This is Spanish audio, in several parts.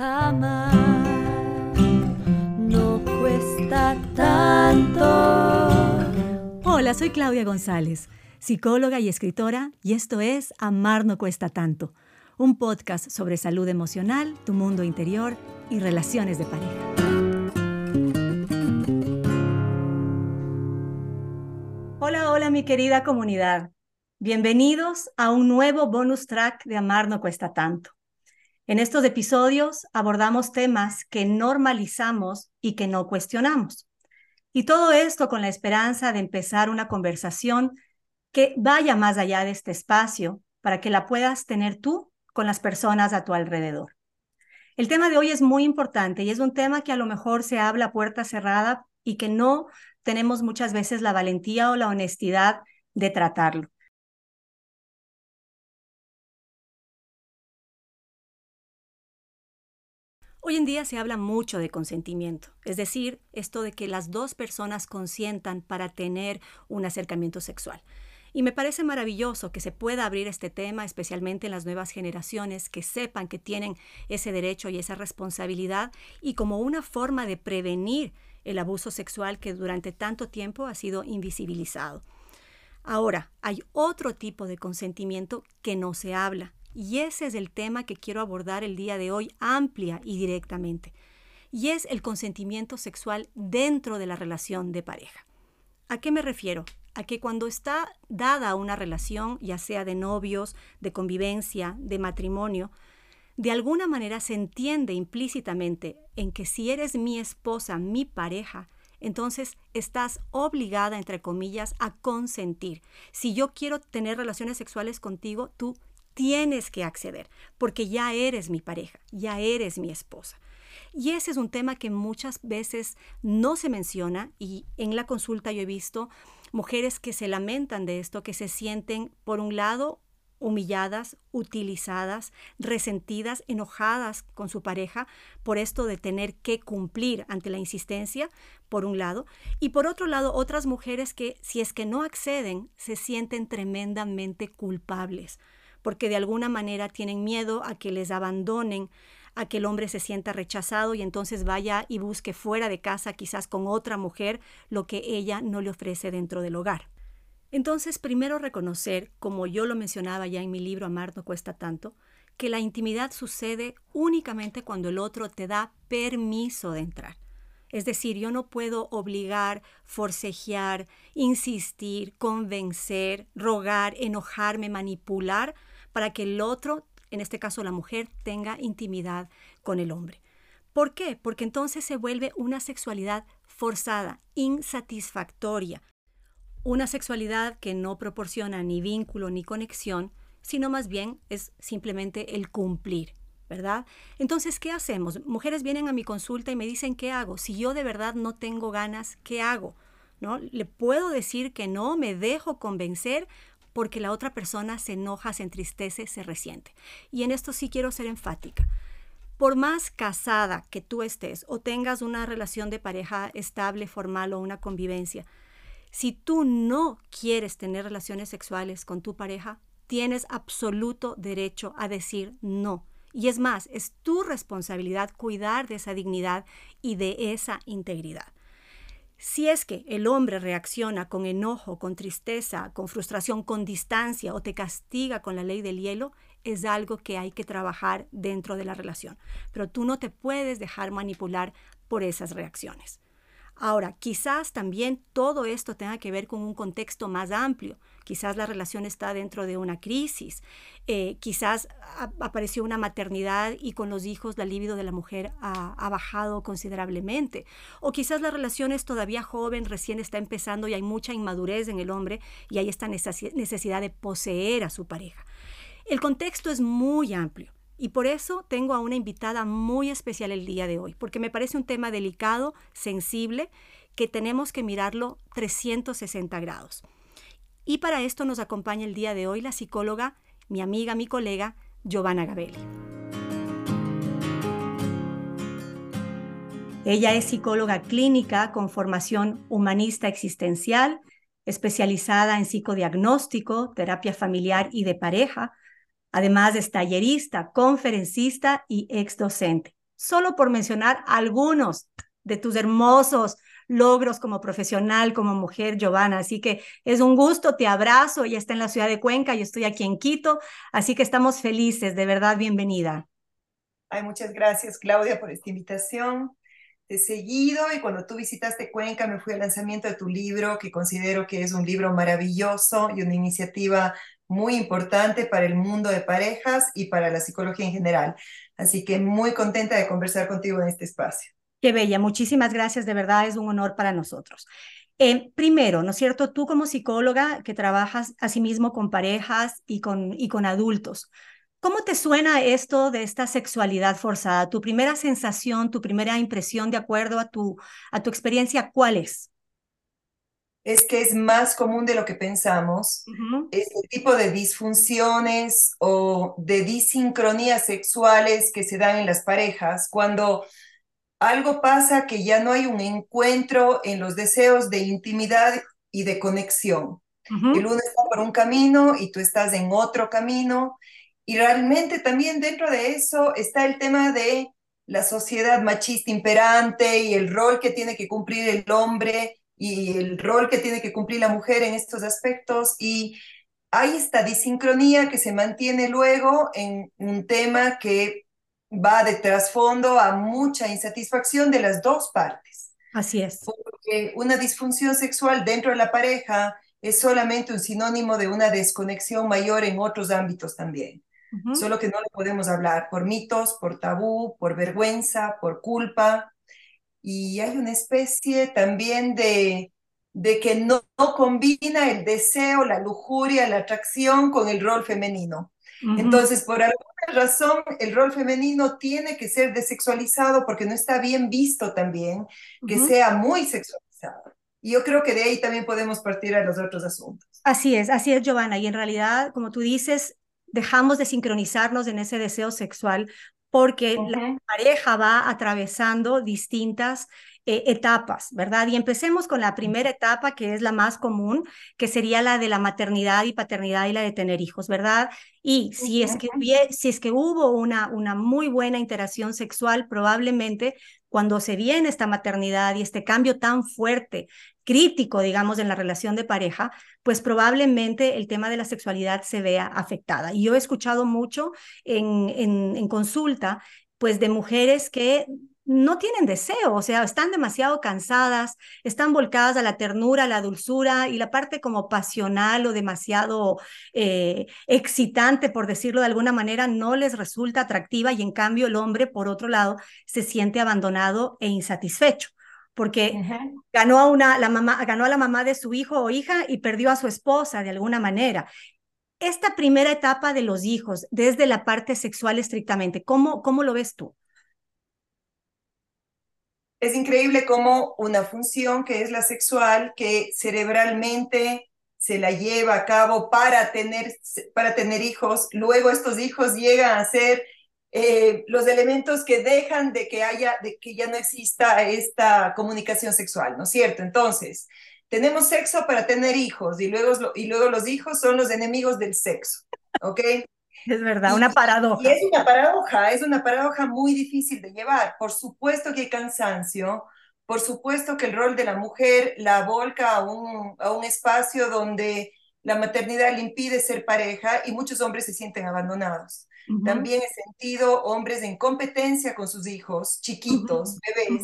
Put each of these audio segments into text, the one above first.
Amar no cuesta tanto. Hola, soy Claudia González, psicóloga y escritora, y esto es Amar no cuesta tanto, un podcast sobre salud emocional, tu mundo interior y relaciones de pareja. Hola, hola mi querida comunidad. Bienvenidos a un nuevo bonus track de Amar no cuesta tanto. En estos episodios abordamos temas que normalizamos y que no cuestionamos. Y todo esto con la esperanza de empezar una conversación que vaya más allá de este espacio para que la puedas tener tú con las personas a tu alrededor. El tema de hoy es muy importante y es un tema que a lo mejor se habla a puerta cerrada y que no tenemos muchas veces la valentía o la honestidad de tratarlo. Hoy en día se habla mucho de consentimiento, es decir, esto de que las dos personas consientan para tener un acercamiento sexual. Y me parece maravilloso que se pueda abrir este tema, especialmente en las nuevas generaciones, que sepan que tienen ese derecho y esa responsabilidad y como una forma de prevenir el abuso sexual que durante tanto tiempo ha sido invisibilizado. Ahora, hay otro tipo de consentimiento que no se habla y ese es el tema que quiero abordar el día de hoy amplia y directamente. Y es el consentimiento sexual dentro de la relación de pareja. ¿A qué me refiero? A que cuando está dada una relación, ya sea de novios, de convivencia, de matrimonio, de alguna manera se entiende implícitamente en que si eres mi esposa, mi pareja, entonces estás obligada, entre comillas, a consentir. Si yo quiero tener relaciones sexuales contigo, tú tienes que acceder, porque ya eres mi pareja, ya eres mi esposa. Y ese es un tema que muchas veces no se menciona y en la consulta yo he visto mujeres que se lamentan de esto, que se sienten, por un lado, humilladas, utilizadas, resentidas, enojadas con su pareja por esto de tener que cumplir ante la insistencia, por un lado, y por otro lado, otras mujeres que si es que no acceden, se sienten tremendamente culpables porque de alguna manera tienen miedo a que les abandonen, a que el hombre se sienta rechazado y entonces vaya y busque fuera de casa, quizás con otra mujer, lo que ella no le ofrece dentro del hogar. Entonces, primero reconocer, como yo lo mencionaba ya en mi libro Amar no cuesta tanto, que la intimidad sucede únicamente cuando el otro te da permiso de entrar. Es decir, yo no puedo obligar, forcejear, insistir, convencer, rogar, enojarme, manipular para que el otro, en este caso la mujer, tenga intimidad con el hombre. ¿Por qué? Porque entonces se vuelve una sexualidad forzada, insatisfactoria, una sexualidad que no proporciona ni vínculo ni conexión, sino más bien es simplemente el cumplir, ¿verdad? Entonces, ¿qué hacemos? Mujeres vienen a mi consulta y me dicen, ¿qué hago? Si yo de verdad no tengo ganas, ¿qué hago? ¿No? Le puedo decir que no, me dejo convencer porque la otra persona se enoja, se entristece, se resiente. Y en esto sí quiero ser enfática. Por más casada que tú estés o tengas una relación de pareja estable, formal o una convivencia, si tú no quieres tener relaciones sexuales con tu pareja, tienes absoluto derecho a decir no. Y es más, es tu responsabilidad cuidar de esa dignidad y de esa integridad. Si es que el hombre reacciona con enojo, con tristeza, con frustración, con distancia o te castiga con la ley del hielo, es algo que hay que trabajar dentro de la relación. Pero tú no te puedes dejar manipular por esas reacciones. Ahora, quizás también todo esto tenga que ver con un contexto más amplio. Quizás la relación está dentro de una crisis. Eh, quizás apareció una maternidad y con los hijos la libido de la mujer ha, ha, bajado considerablemente. O quizás la relación es todavía joven, recién está empezando y hay mucha inmadurez en el hombre y hay esta necesidad de poseer a su pareja. El contexto es muy amplio. Y por eso tengo a una invitada muy especial el día de hoy, porque me parece un tema delicado, sensible, que tenemos que mirarlo 360 grados. Y para esto nos acompaña el día de hoy la psicóloga, mi amiga, mi colega, Giovanna Gabelli. Ella es psicóloga clínica con formación humanista existencial, especializada en psicodiagnóstico, terapia familiar y de pareja, Además es tallerista, conferencista y ex docente. solo por mencionar algunos de tus hermosos logros como profesional, como mujer, Giovanna. Así que es un gusto, te abrazo, ya está en la ciudad de Cuenca, yo estoy aquí en Quito, así que estamos felices, de verdad, bienvenida. Ay, muchas gracias, Claudia, por esta invitación. Te he seguido y cuando tú visitaste Cuenca me fui al lanzamiento de tu libro, que considero que es un libro maravilloso y una iniciativa muy importante para el mundo de parejas y para la psicología en general. Así que muy contenta de conversar contigo en este espacio. Qué bella, muchísimas gracias, de verdad es un honor para nosotros. Eh, primero, ¿no es cierto? Tú como psicóloga que trabajas asimismo con parejas y con, y con adultos, ¿cómo te suena esto de esta sexualidad forzada? ¿Tu primera sensación, tu primera impresión de acuerdo a tu, a tu experiencia, cuál es? Es que es más común de lo que pensamos. Este tipo de disfunciones o de disincronías sexuales que se dan en las parejas cuando algo pasa que ya no hay un encuentro en los deseos de intimidad y de conexión. El uno está por un camino y tú estás en otro camino. Y realmente también dentro de eso está el tema de la sociedad machista imperante y el rol que tiene que cumplir el hombre y el rol que tiene que cumplir la mujer en estos aspectos. Y hay esta disincronía que se mantiene luego en un tema que va de trasfondo a mucha insatisfacción de las dos partes. Así es. Porque una disfunción sexual dentro de la pareja es solamente un sinónimo de una desconexión mayor en otros ámbitos también. Solo que no lo podemos hablar por mitos, por tabú, por vergüenza, por culpa. Y hay una especie también de, de que no, no combina el deseo, la lujuria, la atracción con el rol femenino. Entonces, por alguna razón, el rol femenino tiene que ser desexualizado porque no está bien visto también que sea muy sexualizado. Y yo creo que de ahí también podemos partir a los otros asuntos. Así es, así es, Giovanna. Y en realidad, como tú dices, dejamos de sincronizarnos en ese deseo sexual porque la pareja va atravesando distintas eh, etapas, ¿verdad? Y empecemos con la primera etapa, que es la más común, que sería la de la maternidad y paternidad y la de tener hijos, ¿verdad? Y si es que, si es que hubo una, una muy buena interacción sexual, probablemente cuando se viene esta maternidad y este cambio tan fuerte, crítico, digamos, en la relación de pareja, pues probablemente el tema de la sexualidad se vea afectada. Y yo he escuchado mucho en, en, en consulta, pues de mujeres que no tienen deseo, o sea, están demasiado cansadas, están volcadas a la ternura, a la dulzura y la parte como pasional o demasiado eh, excitante, por decirlo de alguna manera, no les resulta atractiva y en cambio el hombre, por otro lado, se siente abandonado e insatisfecho porque ganó, a una, la mamá, ganó a la mamá de su hijo o hija y perdió a su esposa de alguna manera. Esta primera etapa de los hijos, desde la parte sexual estrictamente, ¿cómo, cómo lo ves tú? Es increíble cómo una función que es la sexual, que cerebralmente se la lleva a cabo para tener, para tener hijos, luego estos hijos llegan a ser eh, los elementos que dejan de que haya, de que ya no exista esta comunicación sexual, ¿no es cierto? Entonces, tenemos sexo para tener hijos y luego, y luego los hijos son los enemigos del sexo, ¿ok? Es verdad, una paradoja. Y es una paradoja, es una paradoja muy difícil de llevar. Por supuesto que hay cansancio, por supuesto que el rol de la mujer la volca a un, a un espacio donde la maternidad le impide ser pareja y muchos hombres se sienten abandonados. También he sentido hombres en competencia con sus hijos, chiquitos, bebés,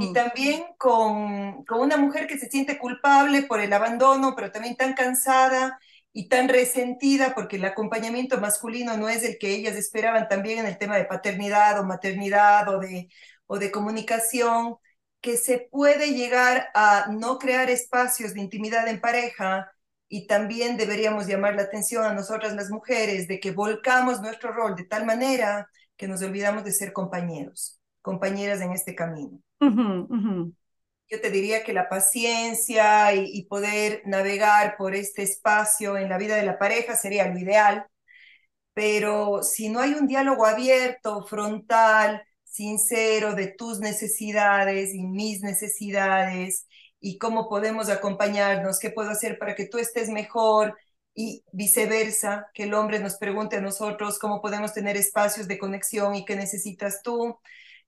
y también con, con una mujer que se siente culpable por el abandono, pero también tan cansada y tan resentida porque el acompañamiento masculino no es el que ellas esperaban también en el tema de paternidad o maternidad o de, o de comunicación, que se puede llegar a no crear espacios de intimidad en pareja y también deberíamos llamar la atención a nosotras las mujeres de que volcamos nuestro rol de tal manera que nos olvidamos de ser compañeros, compañeras en este camino yo te diría que la paciencia y, poder navegar por este espacio en la vida de la pareja sería lo ideal, pero si no hay un diálogo abierto, frontal, sincero de tus necesidades y mis necesidades y cómo podemos acompañarnos, qué puedo hacer para que tú estés mejor y viceversa, que el hombre nos pregunte a nosotros cómo podemos tener espacios de conexión y qué necesitas tú.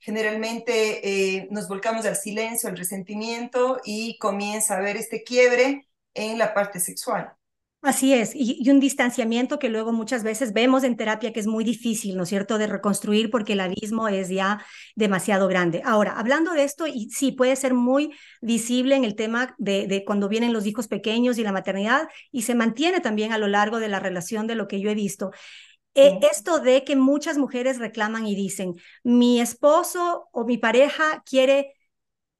Generalmente eh, nos volcamos al silencio, al resentimiento y comienza a haber este quiebre en la parte sexual. Así es, y, un distanciamiento que luego muchas veces vemos en terapia que es muy difícil, ¿no es cierto?, de reconstruir porque el abismo es ya demasiado grande. Ahora, hablando de esto, y sí, puede ser muy visible en el tema de, cuando vienen los hijos pequeños y la maternidad, y se mantiene también a lo largo de la relación de lo que yo he visto. Eh, esto de que muchas mujeres reclaman y dicen, mi esposo o mi pareja quiere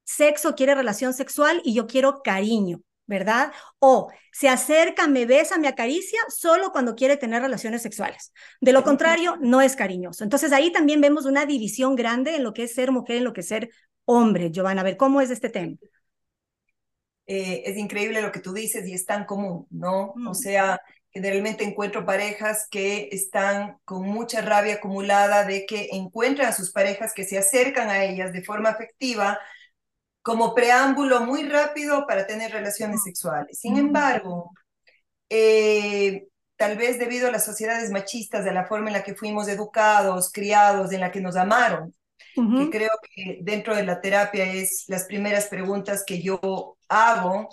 sexo, quiere relación sexual y yo quiero cariño. ¿verdad? O se acerca, me besa, me acaricia solo cuando quiere tener relaciones sexuales. De lo contrario, no es cariñoso. Entonces ahí también vemos una división grande en lo que es ser mujer, en lo que es ser hombre. Giovanna, a ver, ¿cómo es este tema? Eh, es increíble lo que tú dices y es tan común, ¿no? O mm. sea, generalmente encuentro parejas que están con mucha rabia acumulada de que encuentran a sus parejas que se acercan a ellas de forma afectiva, como preámbulo muy rápido para tener relaciones sexuales. Sin embargo, eh, tal vez debido a las sociedades machistas, de la forma en la que fuimos educados, criados, en la que nos amaron, que creo que dentro de la terapia es las primeras preguntas que yo hago,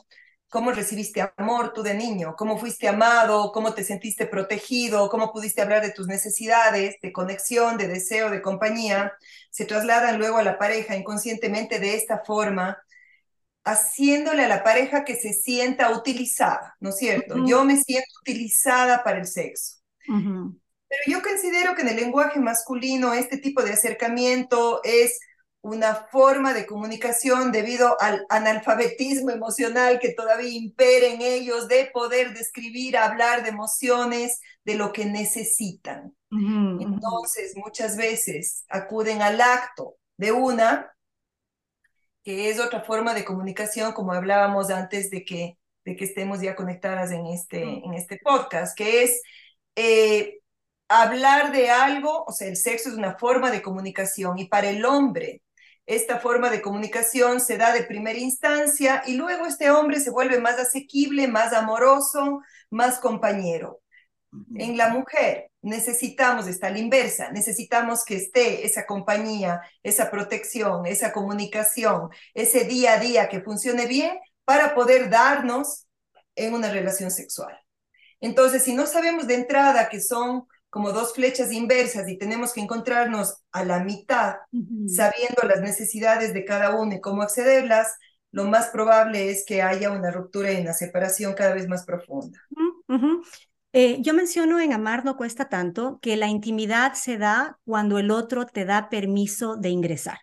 ¿Cómo recibiste amor tú de niño? ¿Cómo fuiste amado? ¿Cómo te sentiste protegido? ¿Cómo pudiste hablar de tus necesidades, de conexión, de deseo, de compañía? Se trasladan luego a la pareja inconscientemente de esta forma, haciéndole a la pareja que se sienta utilizada, ¿no es cierto? Yo me siento utilizada para el sexo. Pero yo considero que en el lenguaje masculino este tipo de acercamiento es una forma de comunicación debido al analfabetismo emocional que todavía impera en ellos de poder describir, hablar de emociones, de lo que necesitan. Entonces, muchas veces acuden al acto de una, que es otra forma de comunicación, como hablábamos antes de que, de que estemos ya conectadas en este, en este podcast, que es eh, hablar de algo, o sea, el sexo es una forma de comunicación y para el hombre esta forma de comunicación se da de primera instancia y luego este hombre se vuelve más asequible, más amoroso, más compañero. En la mujer necesitamos, está la inversa, necesitamos que esté esa compañía, esa protección, esa comunicación, ese día a día que funcione bien para poder darnos en una relación sexual. Entonces, si no sabemos de entrada que son como dos flechas inversas y tenemos que encontrarnos a la mitad, sabiendo las necesidades de cada uno y cómo accederlas, lo más probable es que haya una ruptura y una separación cada vez más profunda. Eh, yo menciono en Amar no cuesta tanto que la intimidad se da cuando el otro te da permiso de ingresar.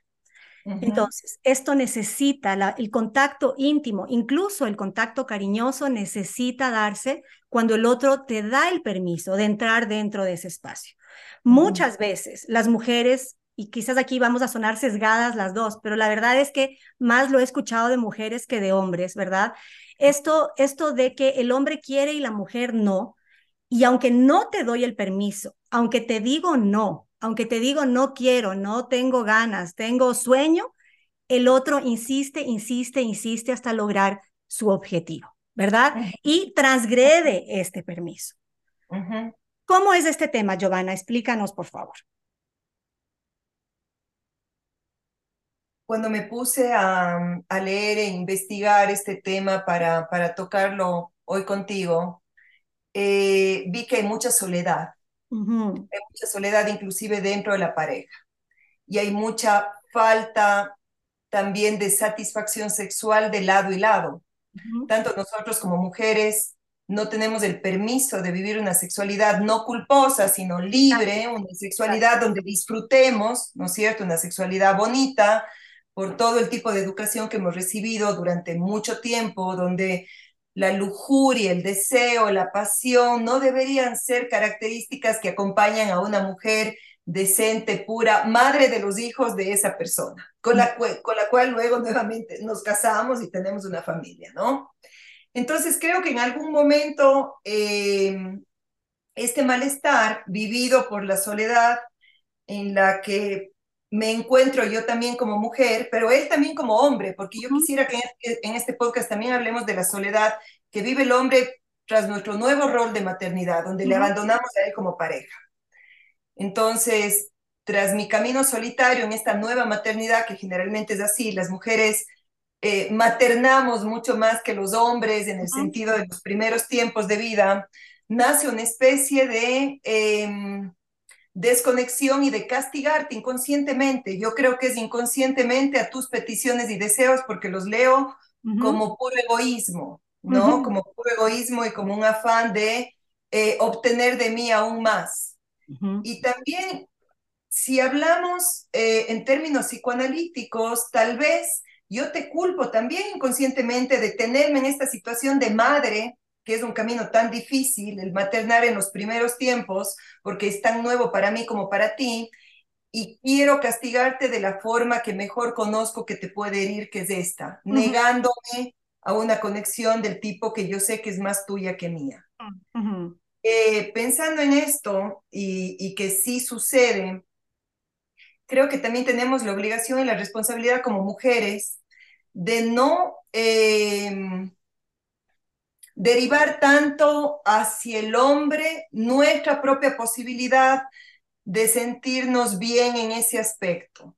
Entonces, esto necesita el contacto íntimo, incluso el contacto cariñoso necesita darse cuando el otro te da el permiso de entrar dentro de ese espacio. Muchas veces las mujeres, y quizás aquí vamos a sonar sesgadas las dos, pero la verdad es que más lo he escuchado de mujeres que de hombres, ¿verdad? Esto, esto de que el hombre quiere y la mujer no, y aunque no te doy el permiso, aunque te digo no, aunque te digo no quiero, no tengo ganas, tengo sueño, el otro insiste, insiste, insiste hasta lograr su objetivo, ¿verdad? Y transgrede este permiso. ¿Cómo es este tema, Giovanna? Explícanos, por favor. Cuando me puse a, leer e investigar este tema para, para tocarlo hoy contigo, eh, vi que hay mucha soledad hay mucha soledad inclusive dentro de la pareja. Y hay mucha falta también de satisfacción sexual de lado y lado. Tanto nosotros como mujeres no tenemos el permiso de vivir una sexualidad no culposa, sino libre, una sexualidad donde disfrutemos, ¿no es cierto? Una sexualidad bonita por todo el tipo de educación que hemos recibido durante mucho tiempo, donde la lujuria, el deseo, la pasión no deberían ser características que acompañan a una mujer decente, pura, madre de los hijos de esa persona, con la, con la cual luego nuevamente nos casamos y tenemos una familia, ¿no? Entonces creo que en algún momento em, este malestar vivido por la soledad en la que me encuentro yo también como mujer, pero él también como hombre, porque yo quisiera que en este podcast también hablemos de la soledad que vive el hombre tras nuestro nuevo rol de maternidad, donde le abandonamos a él como pareja. Entonces, tras mi camino solitario en esta nueva maternidad, que generalmente es así, las mujeres eh, maternamos mucho más que los hombres en el sentido de los primeros tiempos de vida, nace una especie de em, desconexión y de castigarte inconscientemente. Yo creo que es inconscientemente a tus peticiones y deseos porque los leo como puro egoísmo, ¿no? Como puro egoísmo y como un afán de eh, obtener de mí aún más. Y también, si hablamos eh, en términos psicoanalíticos, tal vez yo te culpo también inconscientemente de tenerme en esta situación de madre que es un camino tan difícil, el maternar en los primeros tiempos, porque es tan nuevo para mí como para ti, y quiero castigarte de la forma que mejor conozco que te puede herir, que es esta, negándome a una conexión del tipo que yo sé que es más tuya que mía. Eh, pensando en esto y, que sí sucede, creo que también tenemos la obligación y la responsabilidad como mujeres de no em, derivar tanto hacia el hombre nuestra propia posibilidad de sentirnos bien en ese aspecto.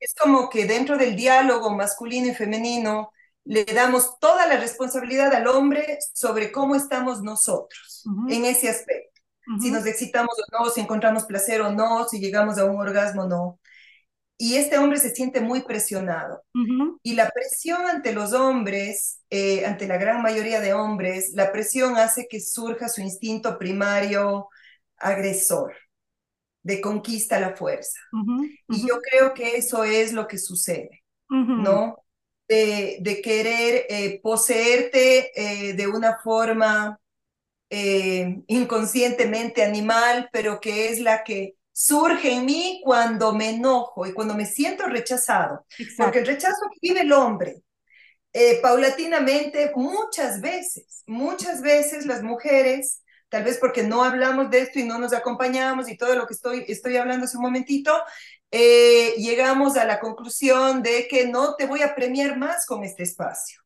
Es como que dentro del diálogo masculino y femenino le damos toda la responsabilidad al hombre sobre cómo estamos nosotros en ese aspecto. Si nos excitamos o no, si encontramos placer o no, si llegamos a un orgasmo o no y este hombre se siente muy presionado. Y la presión ante los hombres, eh, ante la gran mayoría de hombres, la presión hace que surja su instinto primario agresor, de conquista a la fuerza. Y yo creo que eso es lo que sucede, ¿no? De, de querer eh, poseerte eh, de una forma inconscientemente animal, pero que es la que surge en mí cuando me enojo y cuando me siento rechazado. Porque el rechazo que vive el hombre, eh, paulatinamente, muchas veces, muchas veces las mujeres, tal vez porque no hablamos de esto y no nos acompañamos y todo lo que estoy, estoy hablando hace un momentito, eh, llegamos a la conclusión de que no te voy a premiar más con este espacio.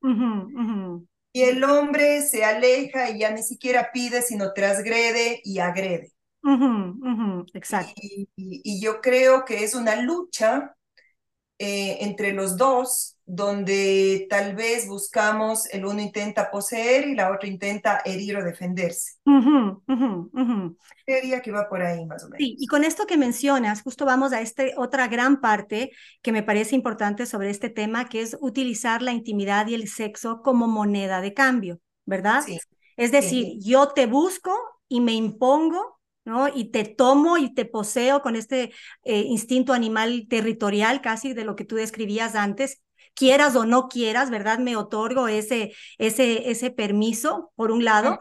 Y el hombre se aleja y ya ni siquiera pide, sino transgrede y agrede exacto. Y, yo creo que es una lucha eh, entre los dos, donde tal vez buscamos, el uno intenta poseer y la otra intenta herir o defenderse. Creería que va por ahí más o menos. Sí, y con esto que mencionas, justo vamos a esta otra gran parte que me parece importante sobre este tema, que es utilizar la intimidad y el sexo como moneda de cambio, ¿verdad? Sí. Es decir, yo te busco y me impongo ¿no? Y te tomo y te poseo con este eh, instinto animal territorial, casi de lo que tú describías antes, quieras o no quieras, ¿verdad? Me otorgo ese, ese, ese permiso, por un lado.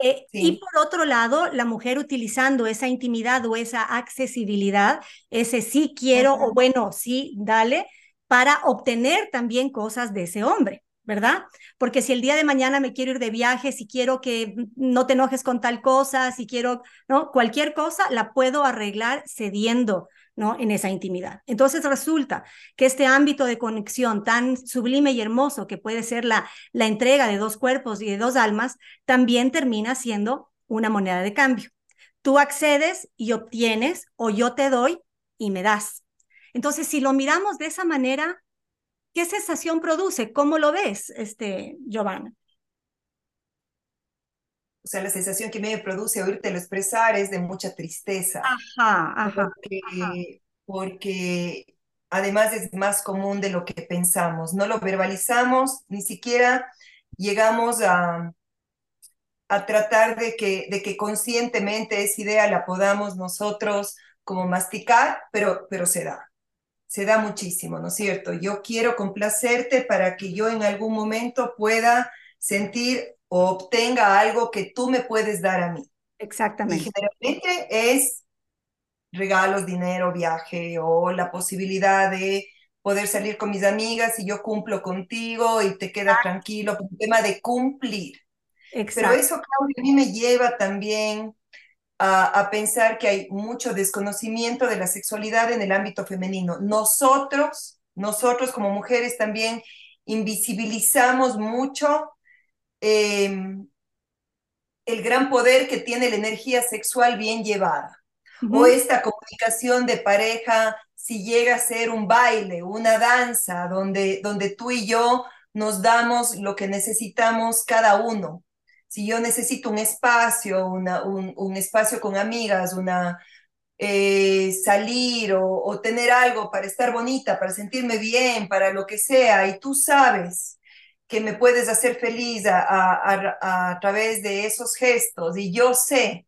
Eh, y por otro lado, la mujer utilizando esa intimidad o esa accesibilidad, ese sí quiero o bueno, sí, dale, para obtener también cosas de ese hombre. ¿Verdad? Porque si el día de mañana me quiero ir de viaje, si quiero que no te enojes con tal cosa, si quiero, ¿no? Cualquier cosa la puedo arreglar cediendo, ¿no? En esa intimidad. Entonces resulta que este ámbito de conexión tan sublime y hermoso que puede ser la, la entrega de dos cuerpos y de dos almas, también termina siendo una moneda de cambio. Tú accedes y obtienes, o yo te doy y me das. Entonces, si lo miramos de esa manera, ¿Qué sensación produce? ¿Cómo lo ves, este, Giovanna? O sea, la sensación que me produce oírte lo expresar es de mucha tristeza. Ajá, ajá porque, además es más común de lo que pensamos. No lo verbalizamos, ni siquiera llegamos a, a tratar de que, de que conscientemente esa idea la podamos nosotros como masticar, pero, pero se da se da muchísimo, ¿no es cierto? Yo quiero complacerte para que yo en algún momento pueda sentir o obtenga algo que tú me puedes dar a mí. Exactamente. Y generalmente es regalos, dinero, viaje o la posibilidad de poder salir con mis amigas y yo cumplo contigo y te queda tranquilo, un tema de cumplir. Exacto. Pero eso, Claudia, a mí me lleva también a, pensar que hay mucho desconocimiento de la sexualidad en el ámbito femenino. Nosotros, nosotros como mujeres también invisibilizamos mucho em, el gran poder que tiene la energía sexual bien llevada. O esta comunicación de pareja, si llega a ser un baile, una danza, donde, donde tú y yo nos damos lo que necesitamos cada uno. Si yo necesito un espacio, una, un, un espacio con amigas, una, eh, salir o, o, tener algo para estar bonita, para sentirme bien, para lo que sea, y tú sabes que me puedes hacer feliz a, a, a, través de esos gestos, y yo sé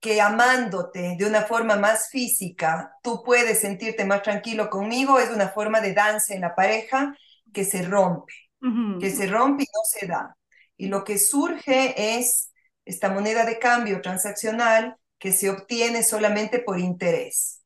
que amándote de una forma más física, tú puedes sentirte más tranquilo conmigo, es una forma de danza en la pareja que se rompe, uh -huh. que se rompe y no se da. Y lo que surge es esta moneda de cambio transaccional que se obtiene solamente por interés.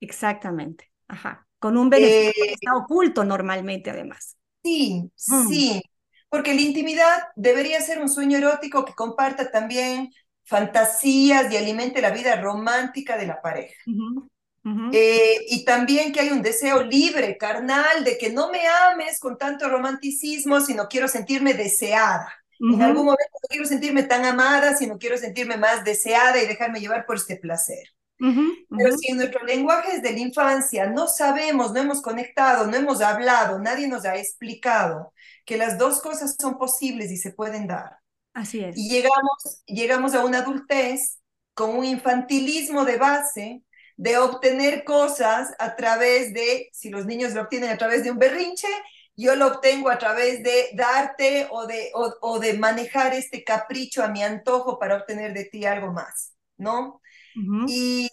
Exactamente, ajá. Con un beneficio eh, que está oculto normalmente, además. Sí, mm. sí, porque la intimidad debería ser un sueño erótico que comparta también fantasías y alimente la vida romántica de la pareja. Uh -huh. Uh -huh. Eh, y también que hay un deseo libre, carnal, de que no me ames con tanto romanticismo, sino quiero sentirme deseada. Uh -huh. En algún momento no quiero sentirme tan amada, sino quiero sentirme más deseada y dejarme llevar por este placer. Uh -huh. Pero si en nuestro lenguaje de la infancia no sabemos, no hemos conectado, no hemos hablado, nadie nos ha explicado que las dos cosas son posibles y se pueden dar. Así es. Y llegamos, llegamos a una adultez con un infantilismo de base de obtener cosas a través de, si los niños lo obtienen a través de un berrinche, yo lo obtengo a través de darte o de, o, o de manejar este capricho a mi antojo para obtener de ti algo más, ¿no? Uh -huh. Y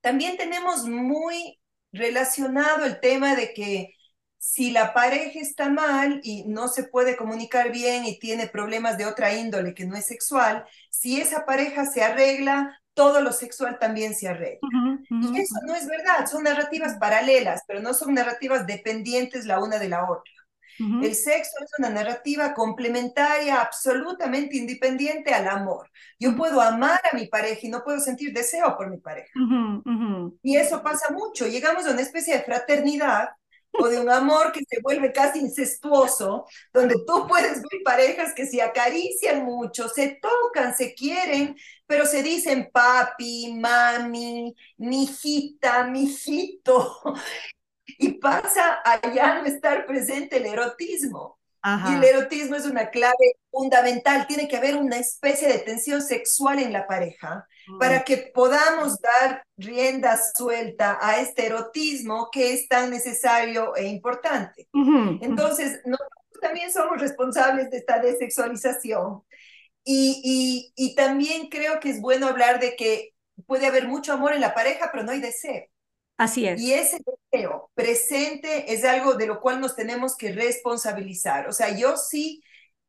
también tenemos muy relacionado el tema de que si la pareja está mal y no se puede comunicar bien y tiene problemas de otra índole que no es sexual, si esa pareja se arregla, todo lo sexual también se arregla. Uh -huh, uh -huh. Y eso no es verdad, son narrativas paralelas, pero no son narrativas dependientes la una de la otra. Uh -huh. El sexo es una narrativa complementaria, absolutamente independiente al amor. Yo puedo amar a mi pareja y no puedo sentir deseo por mi pareja. Y eso pasa mucho. Llegamos a una especie de fraternidad o de un amor que se vuelve casi incestuoso, donde tú puedes ver parejas que se acarician mucho, se tocan, se quieren, pero se dicen papi, mami, mijita, mijito. Y pasa allá no estar presente el erotismo. Ajá. Y el erotismo es una clave fundamental. Tiene que haber una especie de tensión sexual en la pareja mm. para que podamos dar rienda suelta a este erotismo que es tan necesario e importante. Uh -huh. Entonces, nosotros también somos responsables de esta desexualización. Y, y, y también creo que es bueno hablar de que puede haber mucho amor en la pareja, pero no hay deseo. Así es. Y ese deseo presente es algo de lo cual nos tenemos que responsabilizar. O sea, yo sí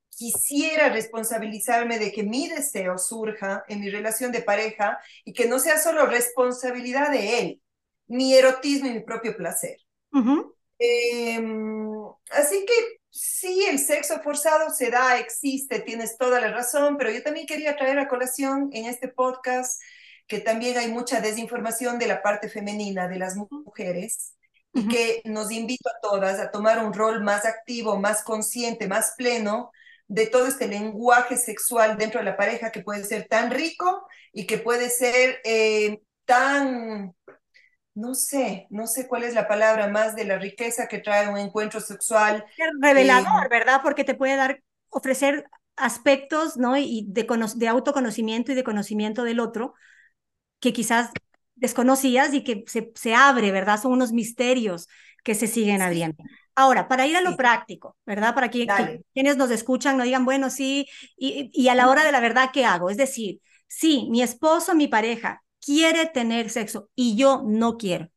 quisiera responsabilizarme de que mi deseo surja en mi relación de pareja y que no sea solo responsabilidad de él, mi erotismo y mi propio placer. Uh -huh. eh, así que sí, el sexo forzado se da, existe, tienes toda la razón, pero yo también quería traer a colación en este podcast que también hay mucha desinformación de la parte femenina de las mujeres uh -huh. y que nos invito a todas a tomar un rol más activo, más consciente, más pleno de todo este lenguaje sexual dentro de la pareja que puede ser tan rico y que puede ser eh, tan, no sé, no sé cuál es la palabra más de la riqueza que trae un encuentro sexual. Revelador, eh, ¿verdad? Porque te puede dar, ofrecer aspectos, ¿no? Y de, de autoconocimiento y de conocimiento del otro que quizás desconocías y que se, se abre, ¿verdad? Son unos misterios que se siguen sí. abriendo. Ahora, para ir a lo sí. práctico, ¿verdad? Para que, que, quienes nos escuchan no digan, bueno, sí, y, y, a la hora de la verdad, ¿qué hago? Es decir, sí, mi esposo, mi pareja quiere tener sexo y yo no quiero.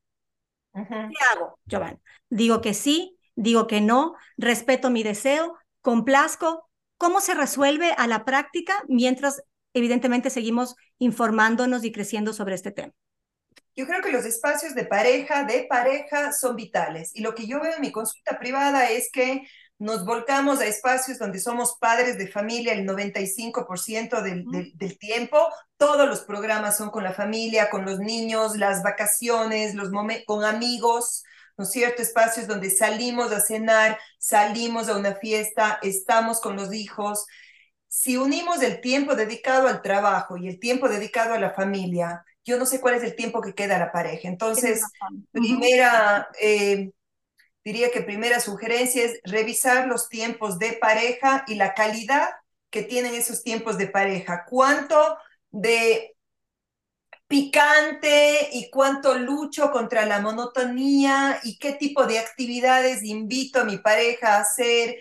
Uh -huh. ¿Qué hago, Giovanni? Digo que sí, digo que no, respeto mi deseo, complazco. ¿Cómo se resuelve a la práctica mientras evidentemente seguimos informándonos y creciendo sobre este tema. Yo creo que los espacios de pareja, de pareja, son vitales. Y lo que yo veo en mi consulta privada es que nos volcamos a espacios donde somos padres de familia el 95% del, del, del, tiempo. Todos los programas son con la familia, con los niños, las vacaciones, los con amigos, ¿no es cierto? Espacios donde salimos a cenar, salimos a una fiesta, estamos con los hijos si unimos el tiempo dedicado al trabajo y el tiempo dedicado a la familia, yo no sé cuál es el tiempo que queda a la pareja. Entonces, primera, eh, diría que primera sugerencia es revisar los tiempos de pareja y la calidad que tienen esos tiempos de pareja. ¿Cuánto de picante y cuánto lucho contra la monotonía y qué tipo de actividades invito a mi pareja a hacer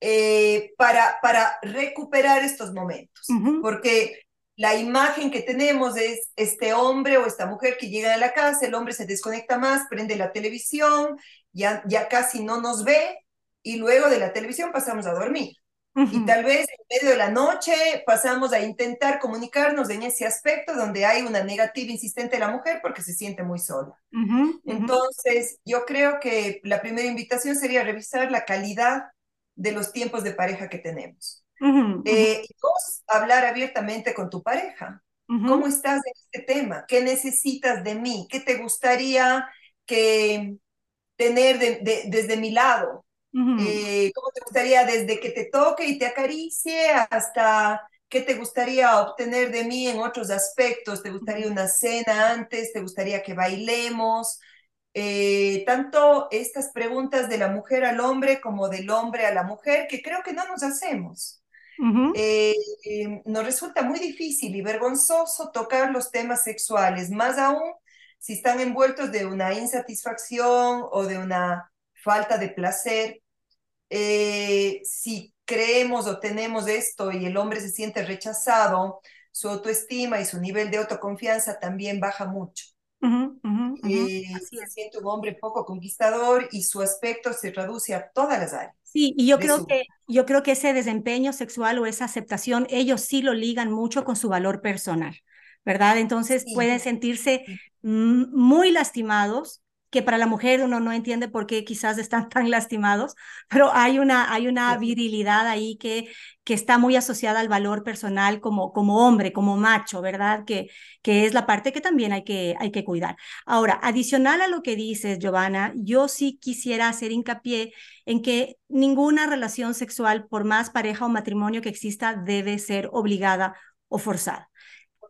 eh, para, para recuperar estos momentos? Porque la imagen que tenemos es este hombre o esta mujer que llega a la casa, el hombre se desconecta más, prende la televisión, ya, ya casi no nos ve y luego de la televisión pasamos a dormir. Y tal vez en medio de la noche pasamos a intentar comunicarnos en ese aspecto donde hay una negativa insistente de la mujer porque se siente muy sola. Entonces, yo creo que la primera invitación sería revisar la calidad de los tiempos de pareja que tenemos. Eh, dos, hablar abiertamente con tu pareja. ¿Cómo estás en este tema? ¿Qué necesitas de mí? ¿Qué te gustaría que tener desde mi lado? Eh, ¿Cómo te gustaría desde que te toque y te acaricie hasta qué te gustaría obtener de mí en otros aspectos? ¿Te gustaría una cena antes? ¿Te gustaría que bailemos? Eh, tanto estas preguntas de la mujer al hombre como del hombre a la mujer, que creo que no nos hacemos. Eh, eh, nos resulta muy difícil y vergonzoso tocar los temas sexuales, más aún si están envueltos de una insatisfacción o de una falta de placer. Eh, si creemos o tenemos esto y el hombre se siente rechazado, su autoestima y su nivel de autoconfianza también baja mucho. Se siente un hombre poco conquistador y su aspecto se reduce a todas las áreas. Sí, y yo creo, que, yo creo que ese desempeño sexual o esa aceptación, ellos sí lo ligan mucho con su valor personal, ¿verdad? Entonces pueden sentirse muy lastimados que para la mujer uno no entiende por qué quizás están tan lastimados, pero hay una, hay una virilidad ahí que, que está muy asociada al valor personal como, como hombre, como macho, ¿verdad? Que, que es la parte que también hay que, hay que cuidar. Ahora, adicional a lo que dices, Giovanna, yo sí quisiera hacer hincapié en que ninguna relación sexual, por más pareja o matrimonio que exista, debe ser obligada o forzada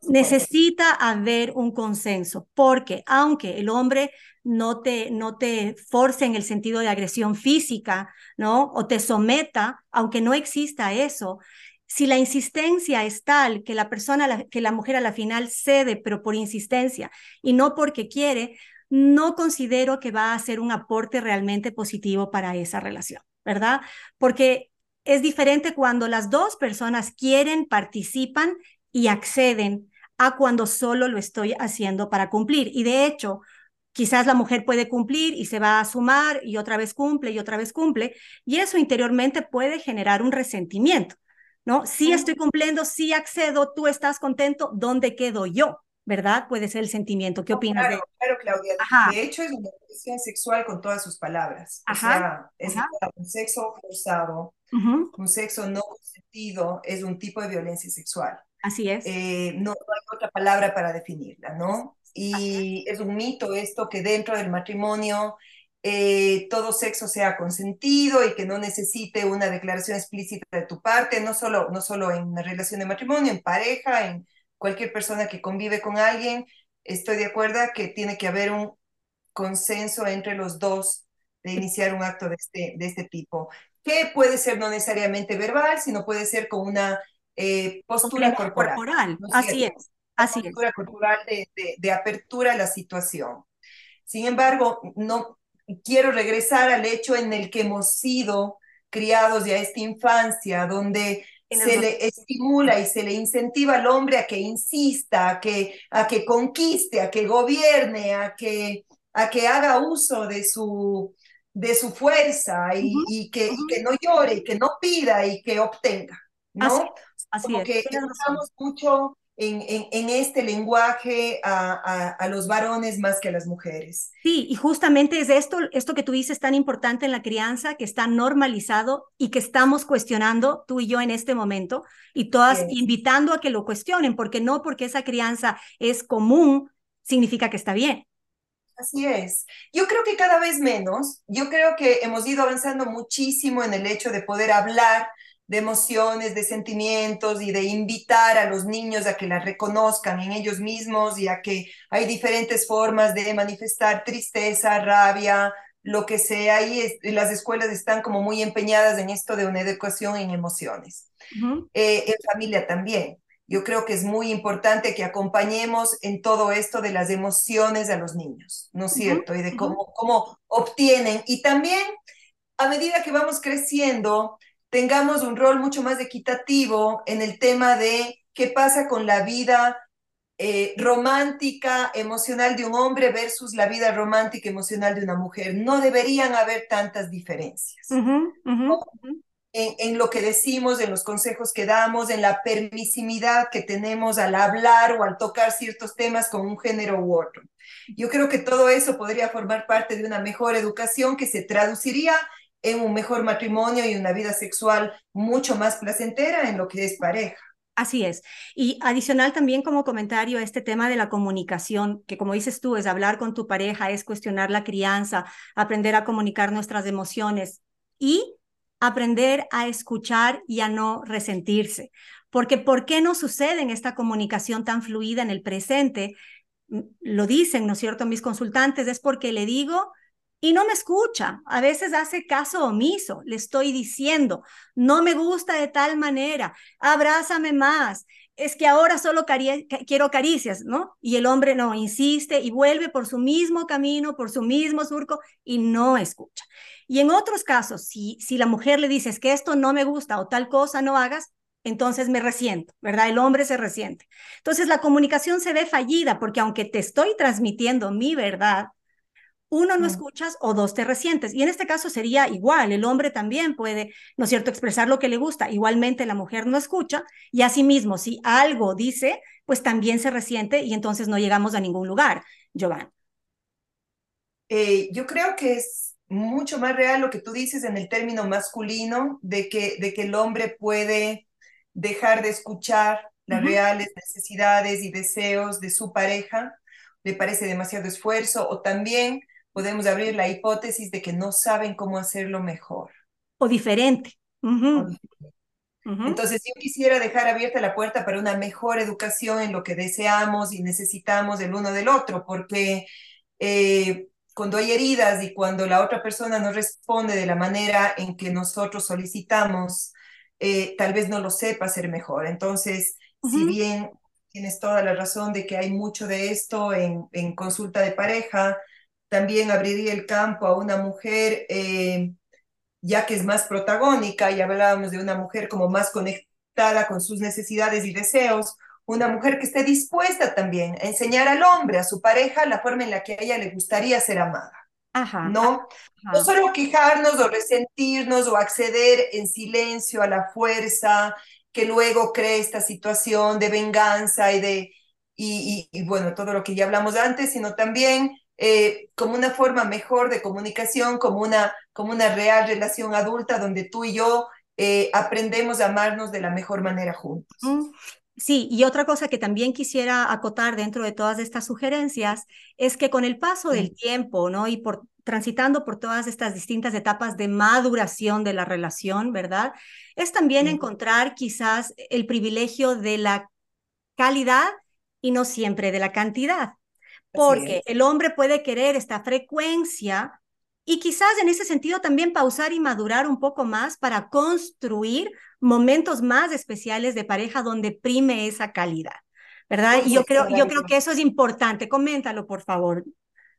necesita haber un consenso, porque aunque el hombre no te, no te force en el sentido de agresión física, ¿no? O te someta, aunque no exista eso, si la insistencia es tal que la persona, que la mujer a la final cede, pero por insistencia y no porque quiere, no considero que va a ser un aporte realmente positivo para esa relación, ¿verdad? Porque es diferente cuando las dos personas quieren, participan y acceden a cuando solo lo estoy haciendo para cumplir. Y de hecho, quizás la mujer puede cumplir y se va a sumar y otra vez cumple y otra vez cumple, y eso interiormente puede generar un resentimiento, ¿no? Si estoy cumpliendo, si accedo, tú estás contento, ¿dónde quedo yo? ¿Verdad? Puede ser el sentimiento. ¿Qué opinas claro, de Claro, Claudia. De hecho, es una cuestión sexual con todas sus palabras. O sea, es un sexo forzado, un sexo no consentido, es un tipo de violencia sexual. Así es. Eh, no, hay otra palabra para definirla, ¿no? Y es un mito esto que dentro del matrimonio eh, todo sexo sea consentido y que no necesite una declaración explícita de tu parte, no solo, no solo en una relación de matrimonio, en pareja, en cualquier persona que convive con alguien. Estoy de acuerdo que tiene que haber un consenso entre los dos de iniciar un acto de este, de este tipo, que puede ser no necesariamente verbal, sino puede ser con una eh, postura corporal. Así es. Así postura corporal de, de, apertura a la situación. Sin embargo, no quiero regresar al hecho en el que hemos sido criados ya esta infancia, donde se le estimula y se le incentiva al hombre a que insista, a que, a que conquiste, a que gobierne, a que, a que haga uso de su, de su fuerza y, y que, y que no llore, y que no pida y que obtenga. ¿no? Así, es. que usamos mucho en, en, este lenguaje a, a, los varones más que a las mujeres. Sí, y justamente es esto, esto que tú dices tan importante en la crianza, que está normalizado y que estamos cuestionando tú y yo en este momento, y todas invitando a que lo cuestionen, porque no porque esa crianza es común, significa que está bien. Así es. Yo creo que cada vez menos, yo creo que hemos ido avanzando muchísimo en el hecho de poder hablar de emociones, de sentimientos y de invitar a los niños a que las reconozcan en ellos mismos y a que hay diferentes formas de manifestar tristeza, rabia, lo que sea, y, las escuelas están como muy empeñadas en esto de una educación en emociones. Eh, en familia también. Yo creo que es muy importante que acompañemos en todo esto de las emociones a los niños, ¿no es cierto? Y de cómo, cómo obtienen. Y también, a medida que vamos creciendo, tengamos un rol mucho más equitativo en el tema de qué pasa con la vida eh, romántica, emocional de un hombre versus la vida romántica, emocional de una mujer. No deberían haber tantas diferencias. En, lo que decimos, en los consejos que damos, en la permisividad que tenemos al hablar o al tocar ciertos temas con un género u otro. Yo creo que todo eso podría formar parte de una mejor educación que se traduciría en un mejor matrimonio y una vida sexual mucho más placentera en lo que es pareja. Así es. Y adicional también como comentario a este tema de la comunicación, que como dices tú, es hablar con tu pareja, es cuestionar la crianza, aprender a comunicar nuestras emociones y aprender a escuchar y a no resentirse. Porque ¿por qué no sucede en esta comunicación tan fluida en el presente? Mm, lo dicen, ¿no es cierto? Mis consultantes, es porque le digo y no me escucha. A veces hace caso omiso. Le estoy diciendo, no me gusta de tal manera, abrázame más. Es que ahora solo quiero caricias, ¿no? Y el hombre no, insiste y vuelve por su mismo camino, por su mismo surco y no escucha. Y en otros casos, si, si la mujer le dice que esto no me gusta o tal cosa no hagas, entonces me resiento, ¿verdad? El hombre se resiente. Entonces la comunicación se ve fallida porque aunque te estoy transmitiendo mi verdad, uno no mm. escuchas o dos te resientes. Y en este caso sería igual, el hombre también puede, ¿no es cierto?, expresar lo que le gusta. Igualmente la mujer no escucha y asimismo, si algo dice, pues también se resiente y entonces no llegamos a ningún lugar. Giovanni. Eh, yo creo que es mucho más real lo que tú dices en el término masculino, de que, de que el hombre puede dejar de escuchar las reales necesidades y deseos de su pareja, le parece demasiado esfuerzo, o también podemos abrir la hipótesis de que no saben cómo hacerlo mejor. O diferente. Entonces, yo quisiera dejar abierta la puerta para una mejor educación en lo que deseamos y necesitamos del uno del otro, porque eh, cuando hay heridas y cuando la otra persona no responde de la manera en que nosotros solicitamos, eh, tal vez no lo sepa hacer mejor. Entonces, si bien tienes toda la razón de que hay mucho de esto en, en consulta de pareja, también abriría el campo a una mujer, eh, ya que es más protagónica, y hablábamos de una mujer como más conectada con sus necesidades y deseos, una mujer que esté dispuesta también a enseñar al hombre, a su pareja, la forma en la que a ella le gustaría ser amada. Ajá, ¿no? No solo quejarnos o resentirnos o acceder en silencio a la fuerza que luego crea esta situación de venganza y de, y, y bueno, todo lo que ya hablamos antes, sino también eh, como una forma mejor de comunicación, como una, como una real relación adulta donde tú y yo eh, aprendemos a amarnos de la mejor manera juntos. Sí, y otra cosa que también quisiera acotar dentro de todas estas sugerencias es que con el paso del tiempo, ¿no? Y por transitando por todas estas distintas etapas de maduración de la relación, ¿verdad? Es también encontrar quizás el privilegio de la calidad y no siempre de la cantidad porque el hombre puede querer esta frecuencia y quizás en ese sentido también pausar y madurar un poco más para construir momentos más especiales de pareja donde prime esa calidad, ¿verdad? Y yo creo, yo creo que eso es importante. Coméntalo, por favor,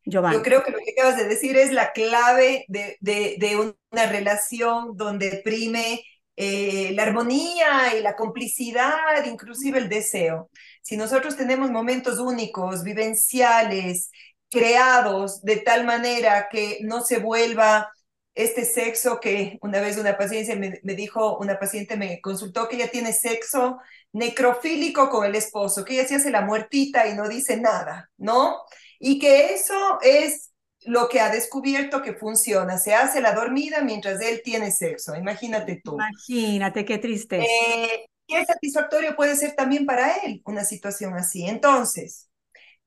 Giovanni. Yo creo que lo que acabas de decir es la clave de, de, una relación donde prime eh, la armonía y la complicidad, inclusive el deseo. Si nosotros tenemos momentos únicos, vivenciales, creados de tal manera que no se vuelva este sexo que una vez una paciente me, dijo, una paciente me consultó que ella tiene sexo necrofílico con el esposo, que ella se hace la muertita y no dice nada, ¿no? Y que eso es lo que ha descubierto que funciona. Se hace la dormida mientras él tiene sexo. Imagínate tú. Imagínate, qué triste. Eh, qué satisfactorio puede ser también para él una situación así. Entonces,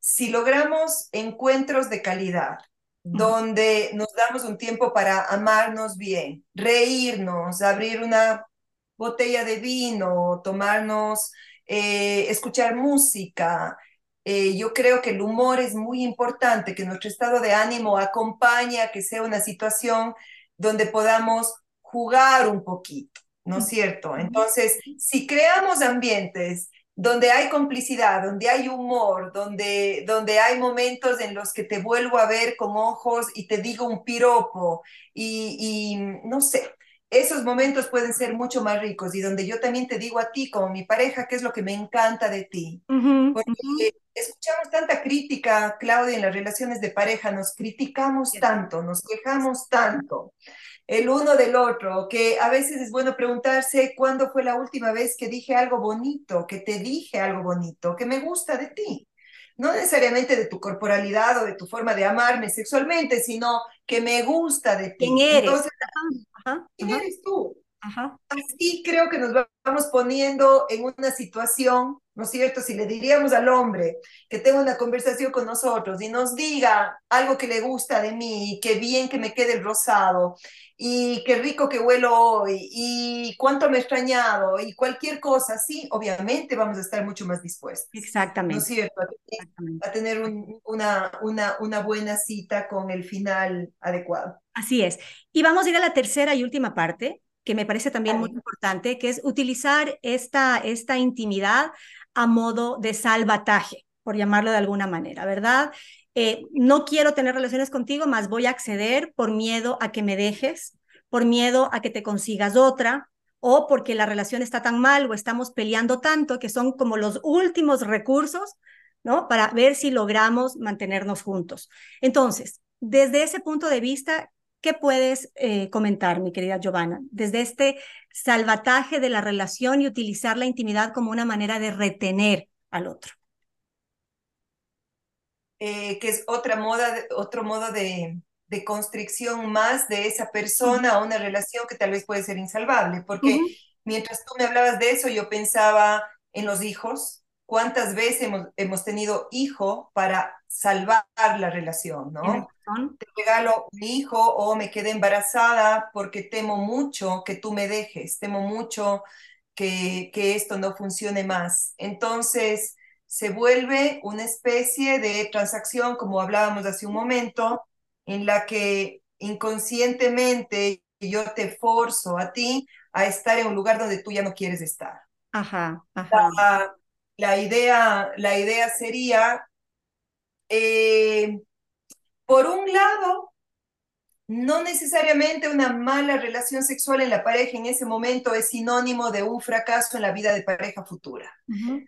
si logramos encuentros de calidad, donde nos damos un tiempo para amarnos bien, reírnos, abrir una botella de vino, tomarnos, eh, escuchar música. Eh, yo creo que el humor es muy importante, que nuestro estado de ánimo acompañe a que sea una situación donde podamos jugar un poquito, ¿no es cierto? Entonces, si creamos ambientes donde hay complicidad, donde hay humor, donde, donde hay momentos en los que te vuelvo a ver con ojos y te digo un piropo y, y no sé, esos momentos pueden ser mucho más ricos y donde yo también te digo a ti como mi pareja qué es lo que me encanta de ti. Porque escuchamos tanta crítica, Claudia, en las relaciones de pareja, nos criticamos tanto, nos quejamos tanto el uno del otro, que a veces es bueno preguntarse cuándo fue la última vez que dije algo bonito, que te dije algo bonito, que me gusta de ti. No necesariamente de tu corporalidad o de tu forma de amarme sexualmente, sino que me gusta de ti. ¿Quién eres? ¿quién eres tú? Así creo que nos vamos poniendo en una situación, ¿no es cierto? Si le diríamos al hombre que tenga una conversación con nosotros y nos diga algo que le gusta de mí, qué bien que me quede el rosado, y qué rico que huelo hoy, y cuánto me he extrañado, y cualquier cosa, sí, obviamente vamos a estar mucho más dispuestos. Exactamente. ¿No es cierto? A tener, una, una, una buena cita con el final adecuado. Así es. Y vamos a ir a la tercera y última parte, que me parece también muy importante, que es utilizar esta, esta intimidad a modo de salvataje, por llamarlo de alguna manera, ¿verdad? Eh, no quiero tener relaciones contigo, más voy a acceder por miedo a que me dejes, por miedo a que te consigas otra, o porque la relación está tan mal o estamos peleando tanto que son como los últimos recursos, ¿no? Para ver si logramos mantenernos juntos. Entonces, desde ese punto de vista, ¿Qué puedes eh, comentar, mi querida Giovanna, desde este salvataje de la relación y utilizar la intimidad como una manera de retener al otro? Eh, que es otra moda, otro modo de, de, constricción más de esa persona a una relación que tal vez puede ser insalvable, porque mientras tú me hablabas de eso, yo pensaba en los hijos, cuántas veces hemos, hemos tenido hijo para salvar la relación, ¿no? Te regalo un hijo o me quedé embarazada porque temo mucho que tú me dejes, temo mucho que, que esto no funcione más. Entonces se vuelve una especie de transacción, como hablábamos hace un momento, en la que inconscientemente yo te forzo a ti a estar en un lugar donde tú ya no quieres estar. Ajá, ajá. La, la idea, la idea sería eh, por un lado, no necesariamente una mala relación sexual en la pareja en ese momento es sinónimo de un fracaso en la vida de pareja futura.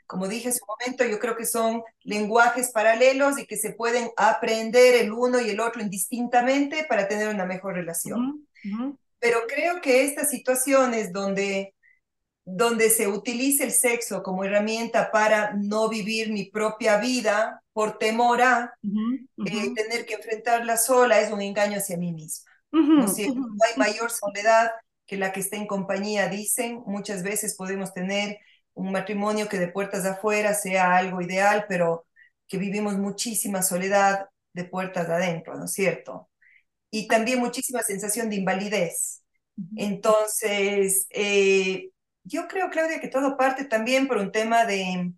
Como dije hace un momento, yo creo que son lenguajes paralelos y que se pueden aprender el uno y el otro indistintamente para tener una mejor relación. Pero creo que estas situaciones donde donde se utiliza el sexo como herramienta para no vivir mi propia vida por temor a eh, tener que enfrentarla sola es un engaño hacia mí misma. ¿no, hay mayor soledad que la que está en compañía, dicen. Muchas veces podemos tener un matrimonio que de puertas afuera sea algo ideal, pero que vivimos muchísima soledad de puertas adentro, ¿no es cierto? Y también muchísima sensación de invalidez. Entonces, eh, yo creo, Claudia, que todo parte también por un tema de,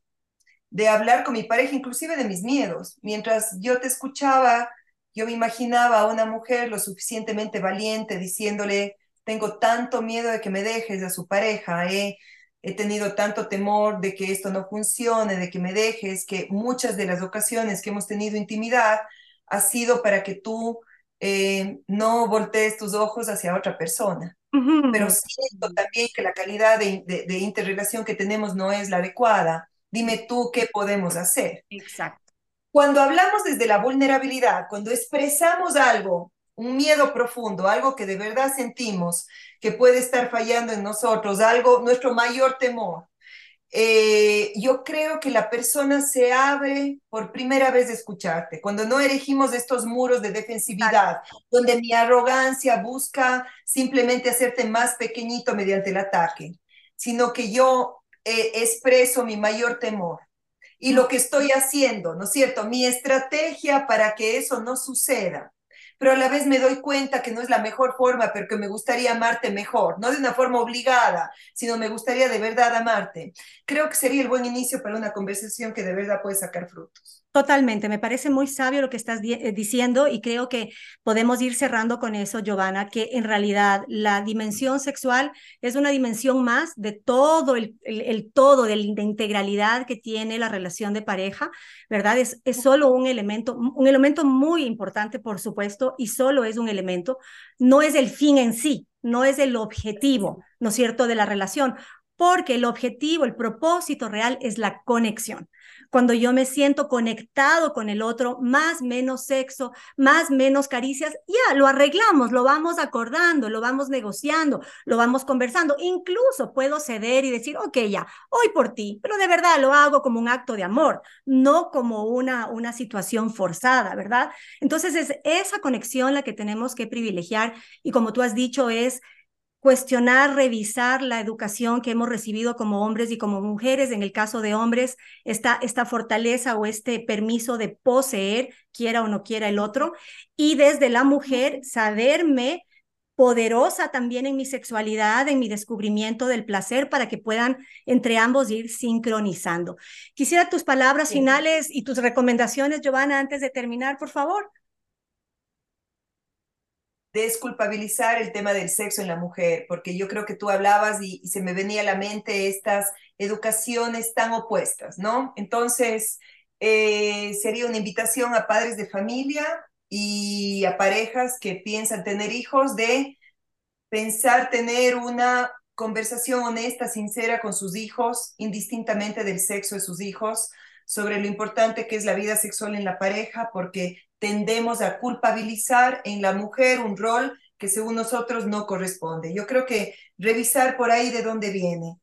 de hablar con mi pareja, inclusive de mis miedos. Mientras yo te escuchaba, yo me imaginaba a una mujer lo suficientemente valiente diciéndole, tengo tanto miedo de que me dejes a su pareja, he tenido tanto temor de que esto no funcione, de que me dejes, que muchas de las ocasiones que hemos tenido intimidad ha sido para que tú eh, no voltees tus ojos hacia otra persona pero siento también que la calidad de, de, interrelación que tenemos no es la adecuada. Dime tú qué podemos hacer. Exacto. Cuando hablamos desde la vulnerabilidad, cuando expresamos algo, un miedo profundo, algo que de verdad sentimos que puede estar fallando en nosotros, algo, nuestro mayor temor, eh, yo creo que la persona se abre por primera vez de escucharte, cuando no erigimos estos muros de defensividad, donde mi arrogancia busca simplemente hacerte más pequeñito mediante el ataque, sino que yo eh, expreso mi mayor temor y lo que estoy haciendo, ¿no es cierto? Mi estrategia para que eso no suceda pero a la vez me doy cuenta que no es la mejor forma, pero que me gustaría amarte mejor, no de una forma obligada, sino me gustaría de verdad amarte. Creo que sería el buen inicio para una conversación que de verdad puede sacar frutos. Totalmente, me parece muy sabio lo que estás eh, diciendo y creo que podemos ir cerrando con eso, Giovanna, que en realidad la dimensión sexual es una dimensión más de todo el, el, todo, de la integralidad que tiene la relación de pareja, ¿verdad? Es, es solo un elemento, un elemento muy importante, por supuesto, y solo es un elemento, no es el fin en sí, no es el objetivo, ¿no es cierto?, de la relación, porque el objetivo, el propósito real es la conexión cuando yo me siento conectado con el otro, más, menos sexo, más, menos caricias, ya lo arreglamos, lo vamos acordando, lo vamos negociando, lo vamos conversando. Incluso puedo ceder y decir, ok, ya, hoy por ti, pero de verdad lo hago como un acto de amor, no como una, una situación forzada, ¿verdad? Entonces es esa conexión la que tenemos que privilegiar y como tú has dicho, es cuestionar, revisar la educación que hemos recibido como hombres y como mujeres. En el caso de hombres, esta, esta fortaleza o este permiso de poseer, quiera o no quiera el otro. Y desde la mujer, saberme poderosa también en mi sexualidad, en mi descubrimiento del placer, para que puedan entre ambos ir sincronizando. Quisiera tus palabras finales y tus recomendaciones, Giovanna, antes de terminar, por favor desculpabilizar el tema del sexo en la mujer, porque yo creo que tú hablabas y, se me venía a la mente estas educaciones tan opuestas, ¿no? Entonces, eh, sería una invitación a padres de familia y a parejas que piensan tener hijos de pensar tener una conversación honesta, sincera con sus hijos, indistintamente del sexo de sus hijos, sobre lo importante que es la vida sexual en la pareja, porque tendemos a culpabilizar en la mujer un rol que según nosotros no corresponde. Yo creo que revisar por ahí de dónde viene.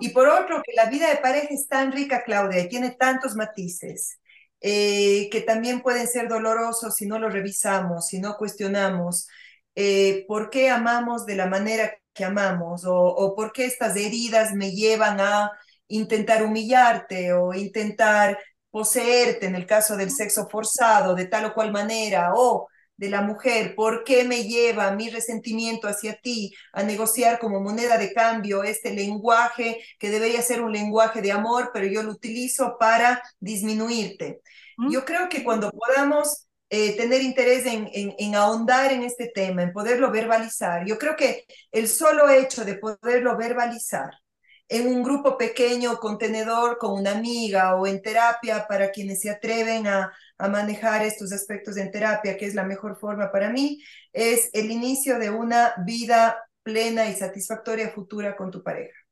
Y por otro, que la vida de pareja es tan rica, Claudia, y tiene tantos matices, eh, que también pueden ser dolorosos si no lo revisamos, si no cuestionamos eh, por qué amamos de la manera que amamos, o, o por qué estas heridas me llevan a intentar humillarte o intentar poseerte en el caso del sexo forzado de tal o cual manera o de la mujer, ¿por qué me lleva mi resentimiento hacia ti a negociar como moneda de cambio este lenguaje que debería ser un lenguaje de amor, pero yo lo utilizo para disminuirte? Yo creo que cuando podamos eh, tener interés en, en, en, ahondar en este tema, en poderlo verbalizar, yo creo que el solo hecho de poderlo verbalizar en un grupo pequeño, contenedor, con una amiga o en terapia para quienes se atreven a, manejar estos aspectos en terapia, que es la mejor forma para mí, es el inicio de una vida plena y satisfactoria futura con tu pareja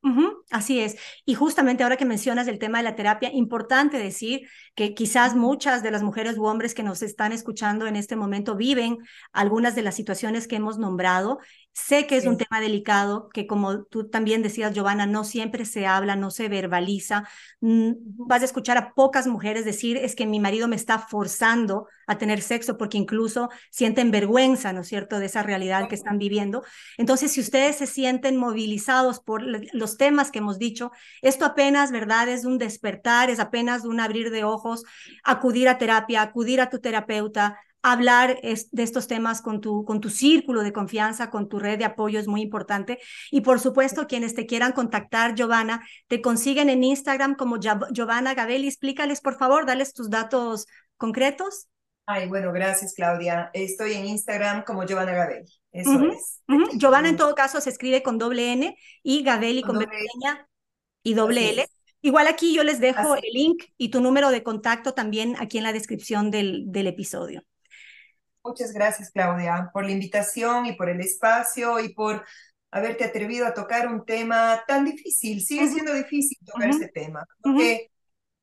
así es. Y justamente ahora que mencionas el tema de la terapia, importante decir que quizás muchas de las mujeres u hombres que nos están escuchando en este momento viven algunas de las situaciones que hemos nombrado. Sé que es un tema delicado, que como tú también decías, Giovanna, no siempre se habla, no se verbaliza. Mm, vas a escuchar a pocas mujeres decir, es que mi marido me está forzando a tener sexo porque incluso sienten vergüenza, ¿no es cierto?, de esa realidad que están viviendo. Entonces, si ustedes se sienten movilizados por los temas que hemos dicho, esto apenas, ¿verdad? Es un despertar, es apenas un abrir de ojos, acudir a terapia, acudir a tu terapeuta, hablar de estos temas con tu, con tu círculo de confianza, con tu red de apoyo es muy importante. Y por supuesto, quienes te quieran contactar, Giovanna, te consiguen en Instagram como Giovanna Gabelli. Explícales, por favor, dales tus datos concretos. Ay, bueno, gracias, Claudia. Estoy en Instagram como Giovanna Gabelli. Eso es. Giovanna, en todo caso, se escribe con doble N y Gabelli con, pequeña y doble L. Igual aquí yo les dejo el link y tu número de contacto también aquí en la descripción del, del episodio. Muchas gracias, Claudia, por la invitación y por el espacio y por haberte atrevido a tocar un tema tan difícil. Sigue siendo difícil tocar ese tema, porque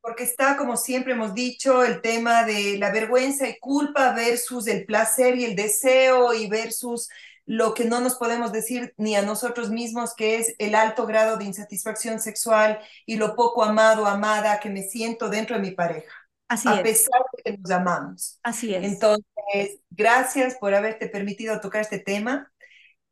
porque está, como siempre hemos dicho, el tema de la vergüenza y culpa versus el placer y el deseo y versus lo que no nos podemos decir ni a nosotros mismos, que es el alto grado de insatisfacción sexual y lo poco amado, amada que me siento dentro de mi pareja. Así a pesar de que nos amamos. Así es. Entonces, gracias por haberte permitido tocar este tema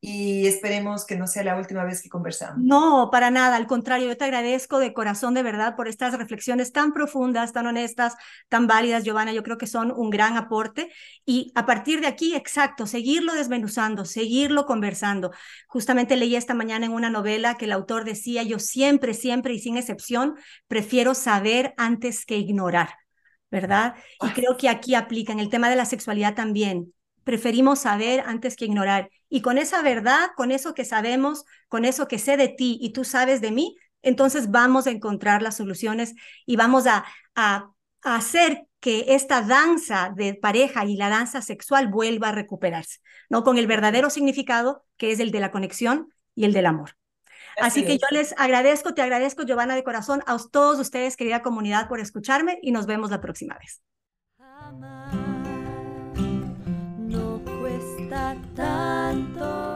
y esperemos que no sea la última vez que conversamos. No, para nada, al contrario, yo te agradezco de corazón, de verdad, por estas reflexiones tan profundas, tan honestas, tan válidas, Giovanna, yo creo que son un gran aporte y a partir de aquí, exacto, seguirlo desmenuzando, seguirlo conversando. Justamente leí esta mañana en una novela que el autor decía, yo siempre, siempre y sin excepción, prefiero saber antes que ignorar. Y creo que aquí aplica en el tema de la sexualidad también preferimos saber antes que ignorar. Y con esa verdad, con eso que sabemos, con eso que sé de ti y tú sabes de mí, entonces vamos a encontrar las soluciones y vamos a, a, hacer que esta danza de pareja y la danza sexual vuelva a recuperarse, ¿no? Con el verdadero significado que es el de la conexión y el del amor. Así, que yo les agradezco, te agradezco, Giovanna, de corazón, a todos ustedes, querida comunidad, por escucharme y nos vemos la próxima vez. No cuesta tanto.